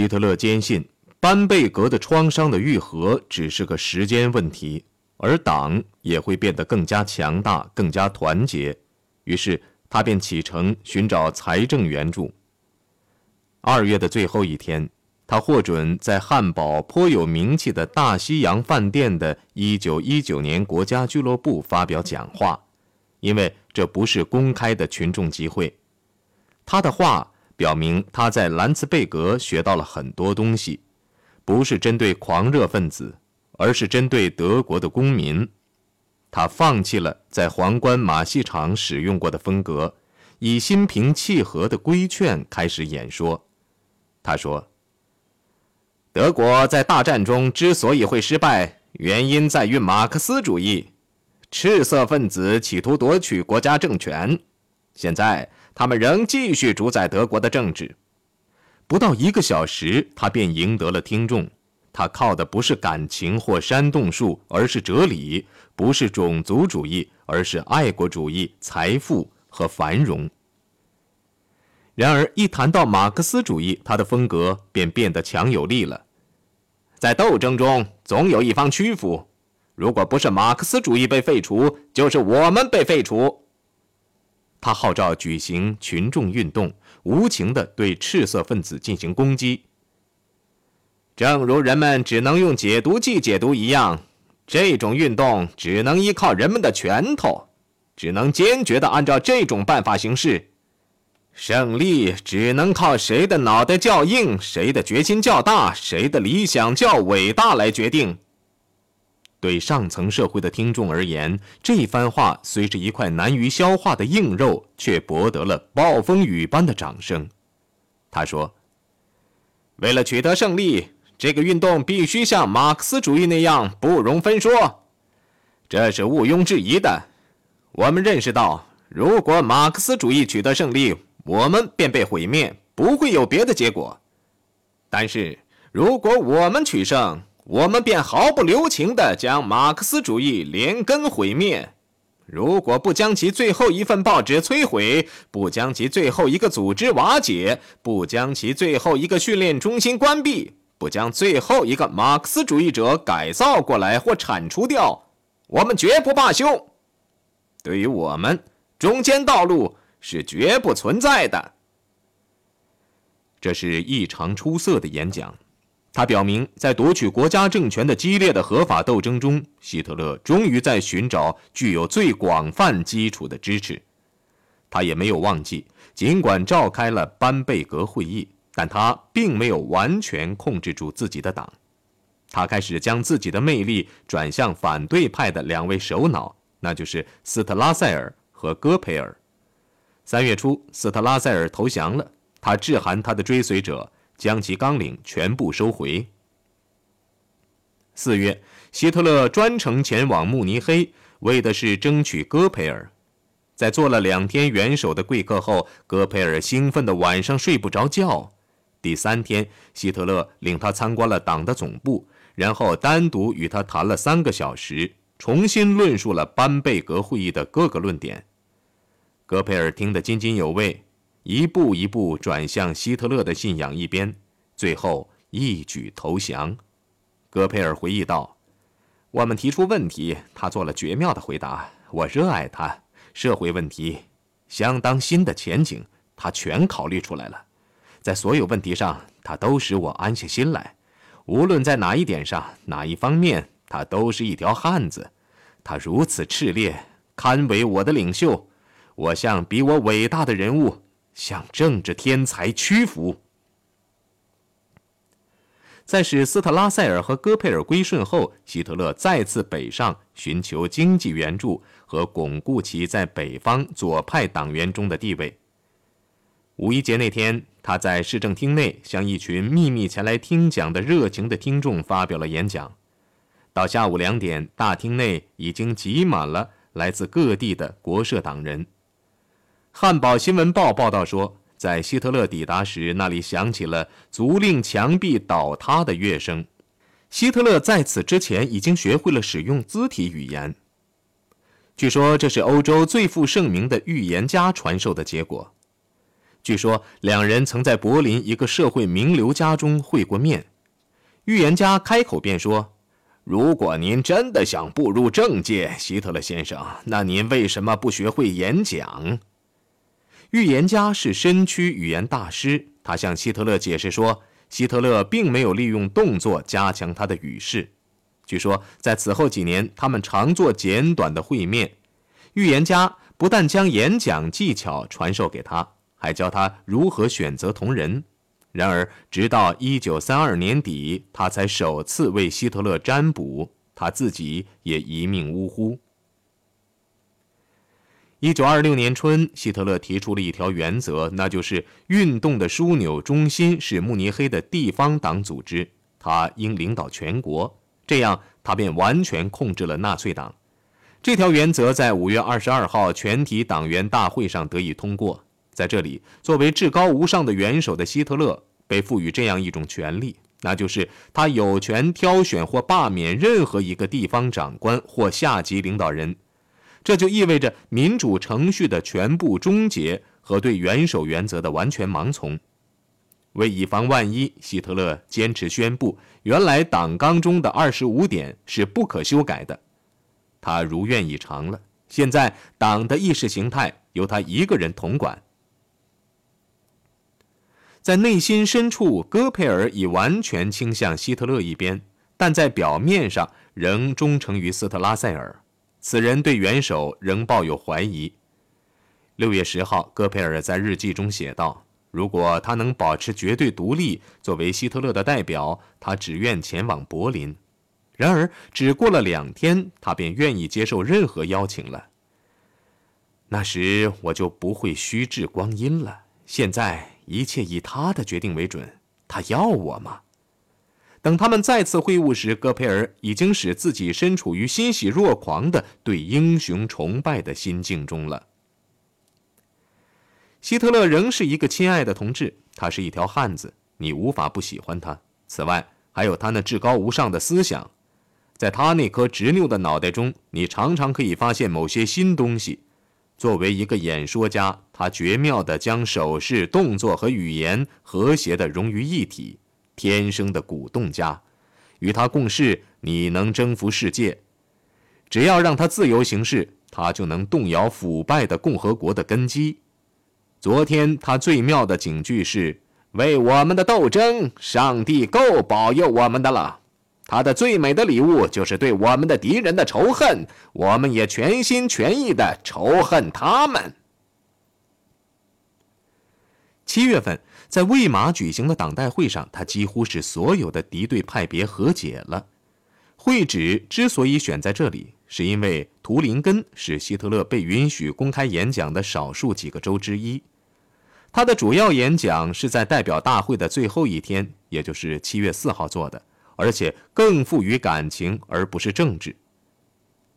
希特勒坚信班贝格的创伤的愈合只是个时间问题，而党也会变得更加强大、更加团结。于是他便启程寻找财政援助。二月的最后一天，他获准在汉堡颇有名气的大西洋饭店的1919年国家俱乐部发表讲话，因为这不是公开的群众集会。他的话表明他在兰茨贝格学到了很多东西，不是针对狂热分子，而是针对德国的公民。他放弃了在皇冠马戏场使用过的风格，以心平气和的规劝开始演说。他说：“德国在大战中之所以会失败，原因在于马克思主义。赤色分子企图夺取国家政权，现在他们仍继续主宰德国的政治。”不到一个小时，他便赢得了听众。他靠的不是感情或煽动术，而是哲理；不是种族主义，而是爱国主义、财富和繁荣。然而，一谈到马克思主义，他的风格便变得强有力了。在斗争中，总有一方屈服。如果不是马克思主义被废除，就是我们被废除。他号召举行群众运动，无情地对赤色分子进行攻击。正如人们只能用解毒剂解毒一样，这种运动只能依靠人们的拳头，只能坚决地按照这种办法行事。胜利只能靠谁的脑袋较硬，谁的决心较大，谁的理想较伟大来决定。对上层社会的听众而言，这番话虽是一块难于消化的硬肉，却博得了暴风雨般的掌声。他说：“为了取得胜利，这个运动必须像马克思主义那样不容分说，这是毋庸置疑的。我们认识到，如果马克思主义取得胜利，我们便被毁灭，不会有别的结果。但是，如果我们取胜，我们便毫不留情地将马克思主义连根毁灭。如果不将其最后一份报纸摧毁，不将其最后一个组织瓦解，不将其最后一个训练中心关闭，不将最后一个马克思主义者改造过来或铲除掉，我们绝不罢休。对于我们，中间道路。是绝不存在的。这是异常出色的演讲，他表明，在夺取国家政权的激烈的合法斗争中，希特勒终于在寻找具有最广泛基础的支持。他也没有忘记，尽管召开了班贝格会议，但他并没有完全控制住自己的党。他开始将自己的魅力转向反对派的两位首脑，那就是斯特拉塞尔和戈培尔。三月初，斯特拉塞尔投降了。他致函他的追随者，将其纲领全部收回。四月，希特勒专程前往慕尼黑，为的是争取戈培尔。在做了两天元首的贵客后，戈培尔兴奋的晚上睡不着觉。第三天，希特勒领他参观了党的总部，然后单独与他谈了三个小时，重新论述了班贝格会议的各个论点。戈培尔听得津津有味，一步一步转向希特勒的信仰一边，最后一举投降。戈培尔回忆道：“我们提出问题，他做了绝妙的回答。我热爱他。社会问题，相当新的前景，他全考虑出来了。在所有问题上，他都使我安下心来。无论在哪一点上，哪一方面，他都是一条汉子。他如此炽烈，堪为我的领袖。”我向比我伟大的人物，向政治天才屈服。在使斯特拉塞尔和戈佩尔归顺后，希特勒再次北上寻求经济援助和巩固其在北方左派党员中的地位。五一节那天，他在市政厅内向一群秘密前来听讲的热情的听众发表了演讲。到下午两点，大厅内已经挤满了来自各地的国社党人。汉堡新闻报报道说，在希特勒抵达时，那里响起了足令墙壁倒塌的乐声。希特勒在此之前已经学会了使用肢体语言。据说这是欧洲最负盛名的预言家传授的结果。据说两人曾在柏林一个社会名流家中会过面。预言家开口便说：“如果您真的想步入政界，希特勒先生，那您为什么不学会演讲？”预言家是身躯语言大师，他向希特勒解释说，希特勒并没有利用动作加强他的语势。据说在此后几年，他们常做简短的会面。预言家不但将演讲技巧传授给他，还教他如何选择同人。然而，直到1932年底，他才首次为希特勒占卜，他自己也一命呜呼。1926年春，希特勒提出了一条原则，那就是运动的枢纽中心是慕尼黑的地方党组织，他应领导全国，这样他便完全控制了纳粹党。这条原则在5月22号全体党员大会上得以通过。在这里，作为至高无上的元首的希特勒被赋予这样一种权利，那就是他有权挑选或罢免任何一个地方长官或下级领导人。这就意味着民主程序的全部终结和对元首原则的完全盲从。为以防万一，希特勒坚持宣布，原来党纲中的二十五点是不可修改的。他如愿以偿了。现在，党的意识形态由他一个人统管。在内心深处，戈培尔已完全倾向希特勒一边，但在表面上仍忠诚于斯特拉塞尔。此人对元首仍抱有怀疑。六月十号，戈培尔在日记中写道：“如果他能保持绝对独立，作为希特勒的代表，他只愿前往柏林。然而，只过了两天，他便愿意接受任何邀请了。那时我就不会虚掷光阴了。现在。”一切以他的决定为准。他要我吗？等他们再次会晤时，戈培尔已经使自己身处于欣喜若狂的对英雄崇拜的心境中了。希特勒仍是一个亲爱的同志，他是一条汉子，你无法不喜欢他。此外，还有他那至高无上的思想，在他那颗执拗的脑袋中，你常常可以发现某些新东西。作为一个演说家，他绝妙地将手势、动作和语言和谐地融于一体，天生的鼓动家。与他共事，你能征服世界。只要让他自由行事，他就能动摇腐败的共和国的根基。昨天他最妙的警句是：“为我们的斗争，上帝够保佑我们的了。”他的最美的礼物就是对我们的敌人的仇恨，我们也全心全意的仇恨他们。七月份，在魏玛举行的党代会上，他几乎是所有的敌对派别和解了。会址之所以选在这里，是因为图林根是希特勒被允许公开演讲的少数几个州之一。他的主要演讲是在代表大会的最后一天，也就是七月四号做的。而且更富于感情，而不是政治。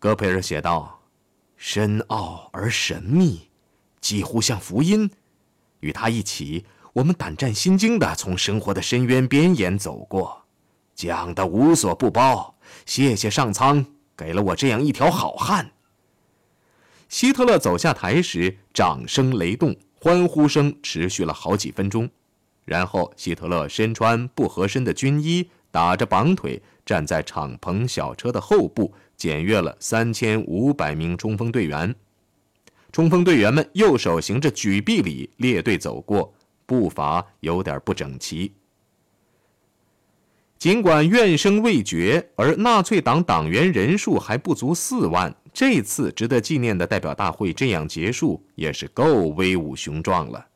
戈培尔写道：“深奥而神秘，几乎像福音。与他一起，我们胆战心惊地从生活的深渊边沿走过，讲的无所不包。谢谢上苍给了我这样一条好汉。”希特勒走下台时，掌声雷动，欢呼声持续了好几分钟。然后，希特勒身穿不合身的军衣。打着绑腿站在敞篷小车的后部，检阅了三千五百名冲锋队员。冲锋队员们右手行着举臂礼，列队走过，步伐有点不整齐。尽管怨声未绝，而纳粹党党员人数还不足四万，这次值得纪念的代表大会这样结束，也是够威武雄壮了。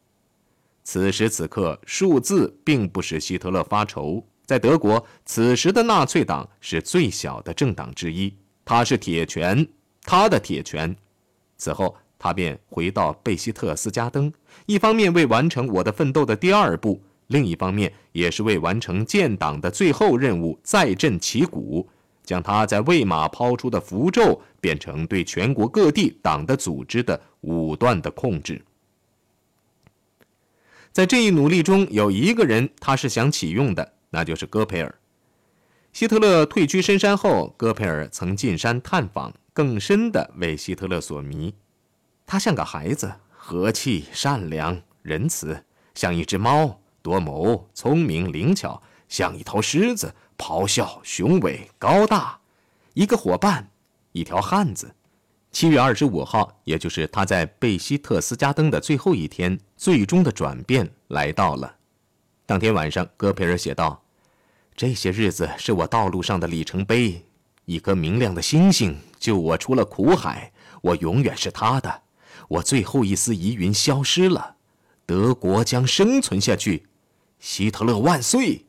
此时此刻，数字并不使希特勒发愁。在德国，此时的纳粹党是最小的政党之一，它是铁拳，他的铁拳。此后，他便回到贝希特斯加登，一方面为完成我的奋斗的第二步，另一方面也是为完成建党的最后任务，再振旗鼓，将他在魏玛抛出的符咒变成对全国各地党的组织的武断的控制。在这一努力中，有一个人他是想启用的。那就是戈培尔。希特勒退居深山后，戈培尔曾进山探访，更深地为希特勒所迷。他像个孩子，和气善良，仁慈，像一只猫，多谋，聪明，灵巧，像一头狮子，咆哮，雄伟，高大，一个伙伴，一条汉子。七月二十五号，也就是他在贝希特斯加登的最后一天，最终的转变来到了。当天晚上，戈培尔写道：“这些日子是我道路上的里程碑，一颗明亮的星星救我出了苦海，我永远是他的。我最后一丝疑云消失了，德国将生存下去，希特勒万岁！”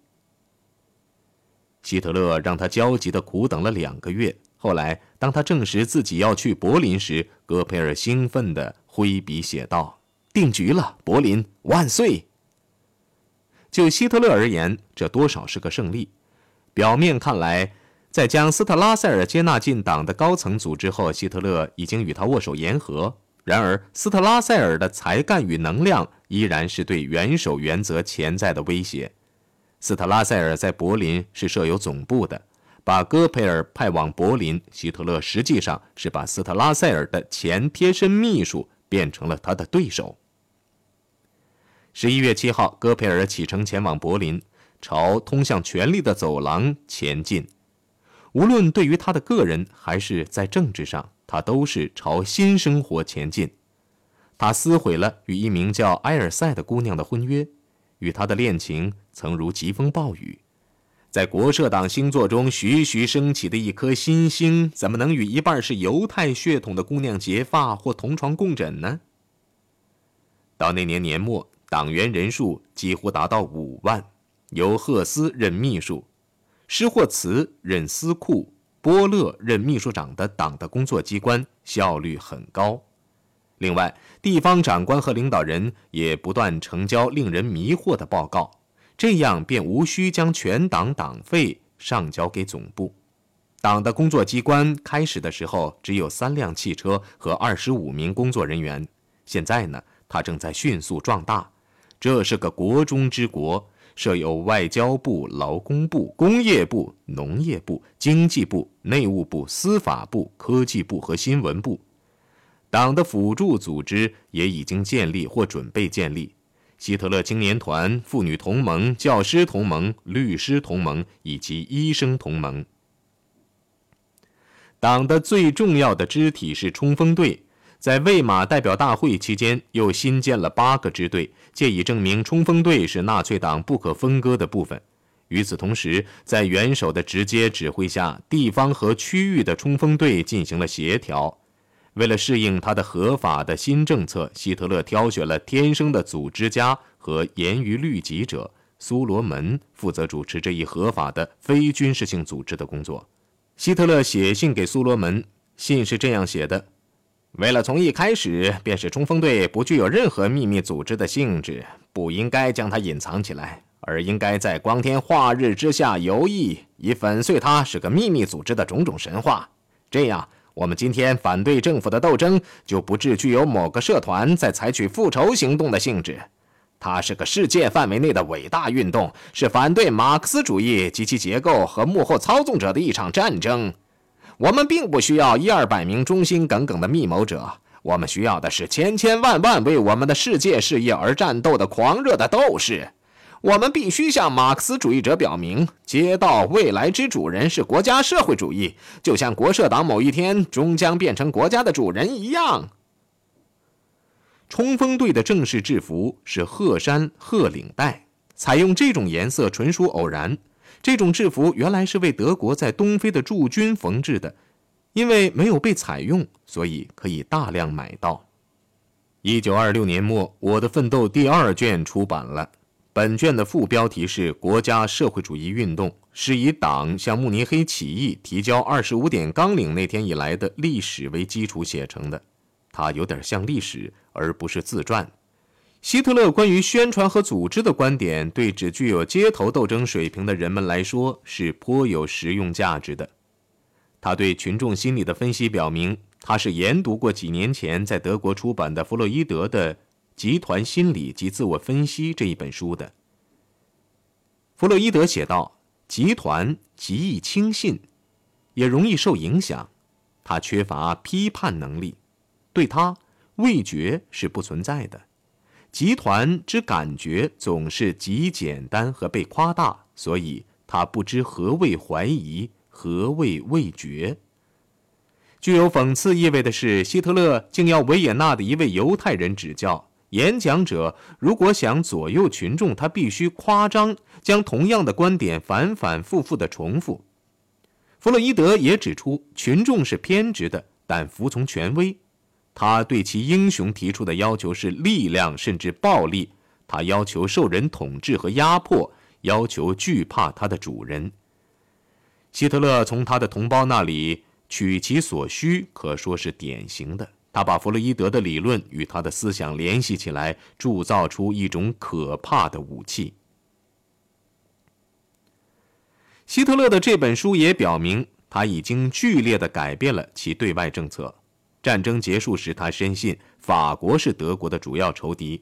希特勒让他焦急地苦等了两个月。后来，当他证实自己要去柏林时，戈培尔兴奋地挥笔写道：“定局了，柏林万岁！”就希特勒而言，这多少是个胜利。表面看来，在将斯特拉塞尔接纳进党的高层组织后，希特勒已经与他握手言和。然而，斯特拉塞尔的才干与能量依然是对元首原则潜在的威胁。斯特拉塞尔在柏林是设有总部的。把戈培尔派往柏林，希特勒实际上是把斯特拉塞尔的前贴身秘书变成了他的对手。十一月七号，戈培尔启程前往柏林，朝通向权力的走廊前进。无论对于他的个人还是在政治上，他都是朝新生活前进。他撕毁了与一名叫埃尔塞的姑娘的婚约，与他的恋情曾如疾风暴雨。在国社党星座中徐徐升起的一颗新星，怎么能与一半是犹太血统的姑娘结发或同床共枕呢？到那年年末，党员人数几乎达到五万，由赫斯任秘书，施霍茨任司库，波勒任秘书长的党的工作机关效率很高。另外，地方长官和领导人也不断呈交令人迷惑的报告。这样便无需将全党党费上交给总部。党的工作机关开始的时候只有三辆汽车和二十五名工作人员，现在呢，它正在迅速壮大。这是个国中之国，设有外交部、劳工部、工业部、农业部、经济部、内务部、司法部、科技部和新闻部。党的辅助组织也已经建立或准备建立。希特勒青年团、妇女同盟、教师同盟、律师同盟以及医生同盟。党的最重要的肢体是冲锋队，在魏玛代表大会期间又新建了八个支队，借以证明冲锋队是纳粹党不可分割的部分。与此同时，在元首的直接指挥下，地方和区域的冲锋队进行了协调。为了适应他的合法的新政策，希特勒挑选了天生的组织家和严于律己者苏罗门，负责主持这一合法的非军事性组织的工作。希特勒写信给苏罗门，信是这样写的：“为了从一开始便使冲锋队不具有任何秘密组织的性质，不应该将它隐藏起来，而应该在光天化日之下游弋，以粉碎它是个秘密组织的种种神话。这样。”我们今天反对政府的斗争就不致具有某个社团在采取复仇行动的性质，它是个世界范围内的伟大运动，是反对马克思主义及其结构和幕后操纵者的一场战争。我们并不需要一二百名忠心耿耿的密谋者，我们需要的是千千万万为我们的世界事业而战斗的狂热的斗士。我们必须向马克思主义者表明，街道未来之主人是国家社会主义，就像国社党某一天终将变成国家的主人一样。冲锋队的正式制服是褐衫褐领带，采用这种颜色纯属偶然。这种制服原来是为德国在东非的驻军缝制的，因为没有被采用，所以可以大量买到。一九二六年末，《我的奋斗》第二卷出版了。本卷的副标题是“国家社会主义运动”，是以党向慕尼黑起义提交二十五点纲领那天以来的历史为基础写成的。它有点像历史，而不是自传。希特勒关于宣传和组织的观点，对只具有街头斗争水平的人们来说是颇有实用价值的。他对群众心理的分析表明，他是研读过几年前在德国出版的弗洛伊德的。集团心理及自我分析这一本书的弗洛伊德写道：“集团极易轻信，也容易受影响。他缺乏批判能力，对他味觉是不存在的。集团之感觉总是极简单和被夸大，所以他不知何谓怀疑，何谓味觉。具有讽刺意味的是，希特勒竟要维也纳的一位犹太人指教。演讲者如果想左右群众，他必须夸张，将同样的观点反反复复的重复。弗洛伊德也指出，群众是偏执的，但服从权威。他对其英雄提出的要求是力量，甚至暴力。他要求受人统治和压迫，要求惧怕他的主人。希特勒从他的同胞那里。取其所需，可说是典型的。他把弗洛伊德的理论与他的思想联系起来，铸造出一种可怕的武器。希特勒的这本书也表明，他已经剧烈的改变了其对外政策。战争结束时，他深信法国是德国的主要仇敌。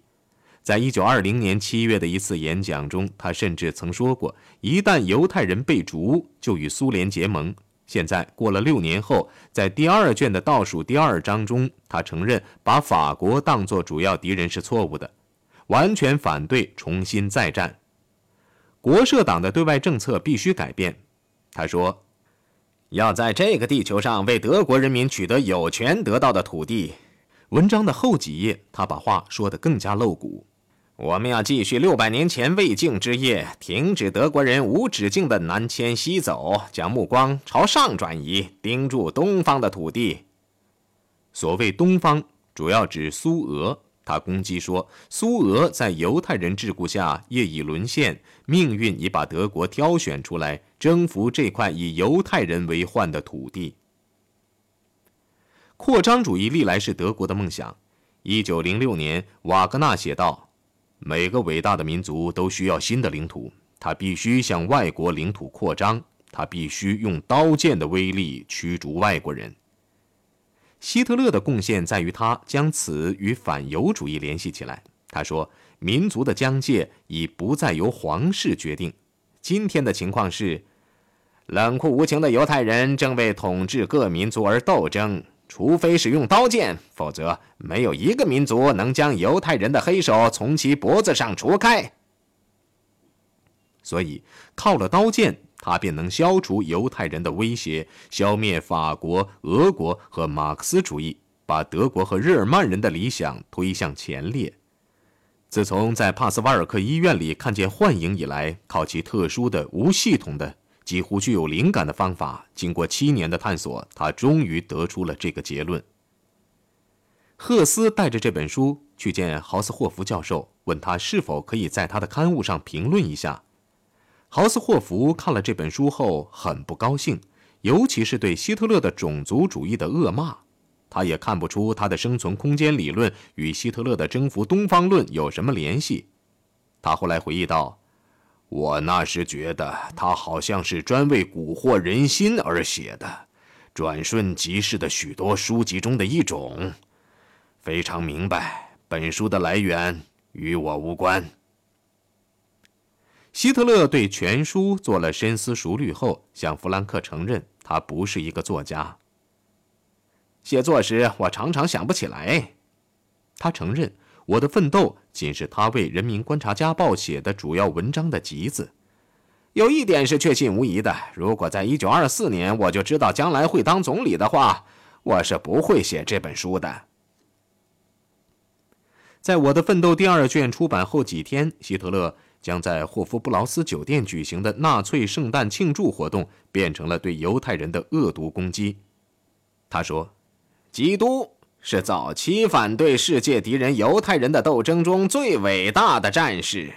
在一九二零年七月的一次演讲中，他甚至曾说过：“一旦犹太人被逐，就与苏联结盟。”现在过了六年后，在第二卷的倒数第二章中，他承认把法国当作主要敌人是错误的，完全反对重新再战。国社党的对外政策必须改变。他说：“要在这个地球上为德国人民取得有权得到的土地。”文章的后几页，他把话说得更加露骨。我们要继续六百年前未竟之业，停止德国人无止境的南迁西走，将目光朝上转移，盯住东方的土地。所谓东方，主要指苏俄。他攻击说，苏俄在犹太人桎梏下业已沦陷，命运已把德国挑选出来，征服这块以犹太人为患的土地。扩张主义历来是德国的梦想。一九零六年，瓦格纳写道。每个伟大的民族都需要新的领土，他必须向外国领土扩张，他必须用刀剑的威力驱逐外国人。希特勒的贡献在于他将此与反犹主义联系起来。他说：“民族的疆界已不再由皇室决定。今天的情况是，冷酷无情的犹太人正为统治各民族而斗争。”除非使用刀剑，否则没有一个民族能将犹太人的黑手从其脖子上除开。所以，靠了刀剑，他便能消除犹太人的威胁，消灭法国、俄国和马克思主义，把德国和日耳曼人的理想推向前列。自从在帕斯瓦尔克医院里看见幻影以来，靠其特殊的、无系统的。几乎具有灵感的方法，经过七年的探索，他终于得出了这个结论。赫斯带着这本书去见豪斯霍夫教授，问他是否可以在他的刊物上评论一下。豪斯霍夫看了这本书后很不高兴，尤其是对希特勒的种族主义的恶骂。他也看不出他的生存空间理论与希特勒的征服东方论有什么联系。他后来回忆道。我那时觉得他好像是专为蛊惑人心而写的，转瞬即逝的许多书籍中的一种。非常明白，本书的来源与我无关。希特勒对全书做了深思熟虑后，向弗兰克承认他不是一个作家。写作时，我常常想不起来。他承认。我的奋斗仅是他为《人民观察家报》写的主要文章的集子。有一点是确信无疑的：如果在1924年我就知道将来会当总理的话，我是不会写这本书的。在我的奋斗第二卷出版后几天，希特勒将在霍夫布劳斯酒店举行的纳粹圣诞庆祝活动变成了对犹太人的恶毒攻击。他说：“基督。”是早期反对世界敌人犹太人的斗争中最伟大的战士，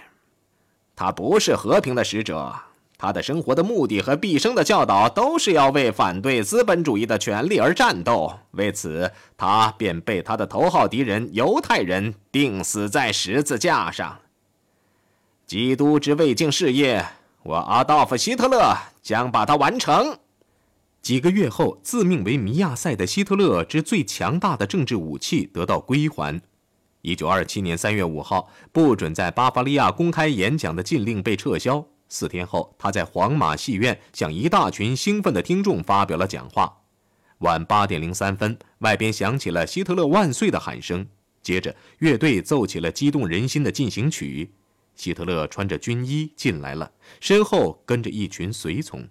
他不是和平的使者，他的生活的目的和毕生的教导都是要为反对资本主义的权利而战斗。为此，他便被他的头号敌人犹太人钉死在十字架上。基督之未竟事业，我阿道夫·希特勒将把它完成。几个月后，自命为弥亚赛的希特勒之最强大的政治武器得到归还。一九二七年三月五号，不准在巴伐利亚公开演讲的禁令被撤销。四天后，他在皇马戏院向一大群兴奋的听众发表了讲话。晚八点零三分，外边响起了“希特勒万岁”的喊声。接着，乐队奏起了激动人心的进行曲。希特勒穿着军衣进来了，身后跟着一群随从。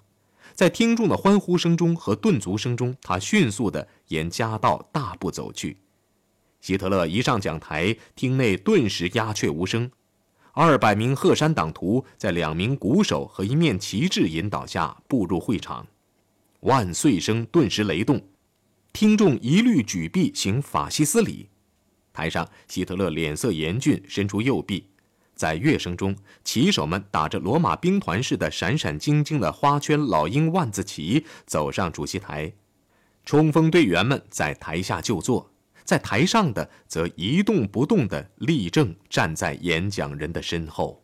在听众的欢呼声中和顿足声中，他迅速地沿夹道大步走去。希特勒一上讲台，厅内顿时鸦雀无声。二百名鹤山党徒在两名鼓手和一面旗帜引导下步入会场，万岁声顿时雷动，听众一律举臂行法西斯礼。台上，希特勒脸色严峻，伸出右臂。在乐声中，旗手们打着罗马兵团似的闪闪晶晶的花圈老鹰万字旗走上主席台，冲锋队员们在台下就坐，在台上的则一动不动地立正站在演讲人的身后。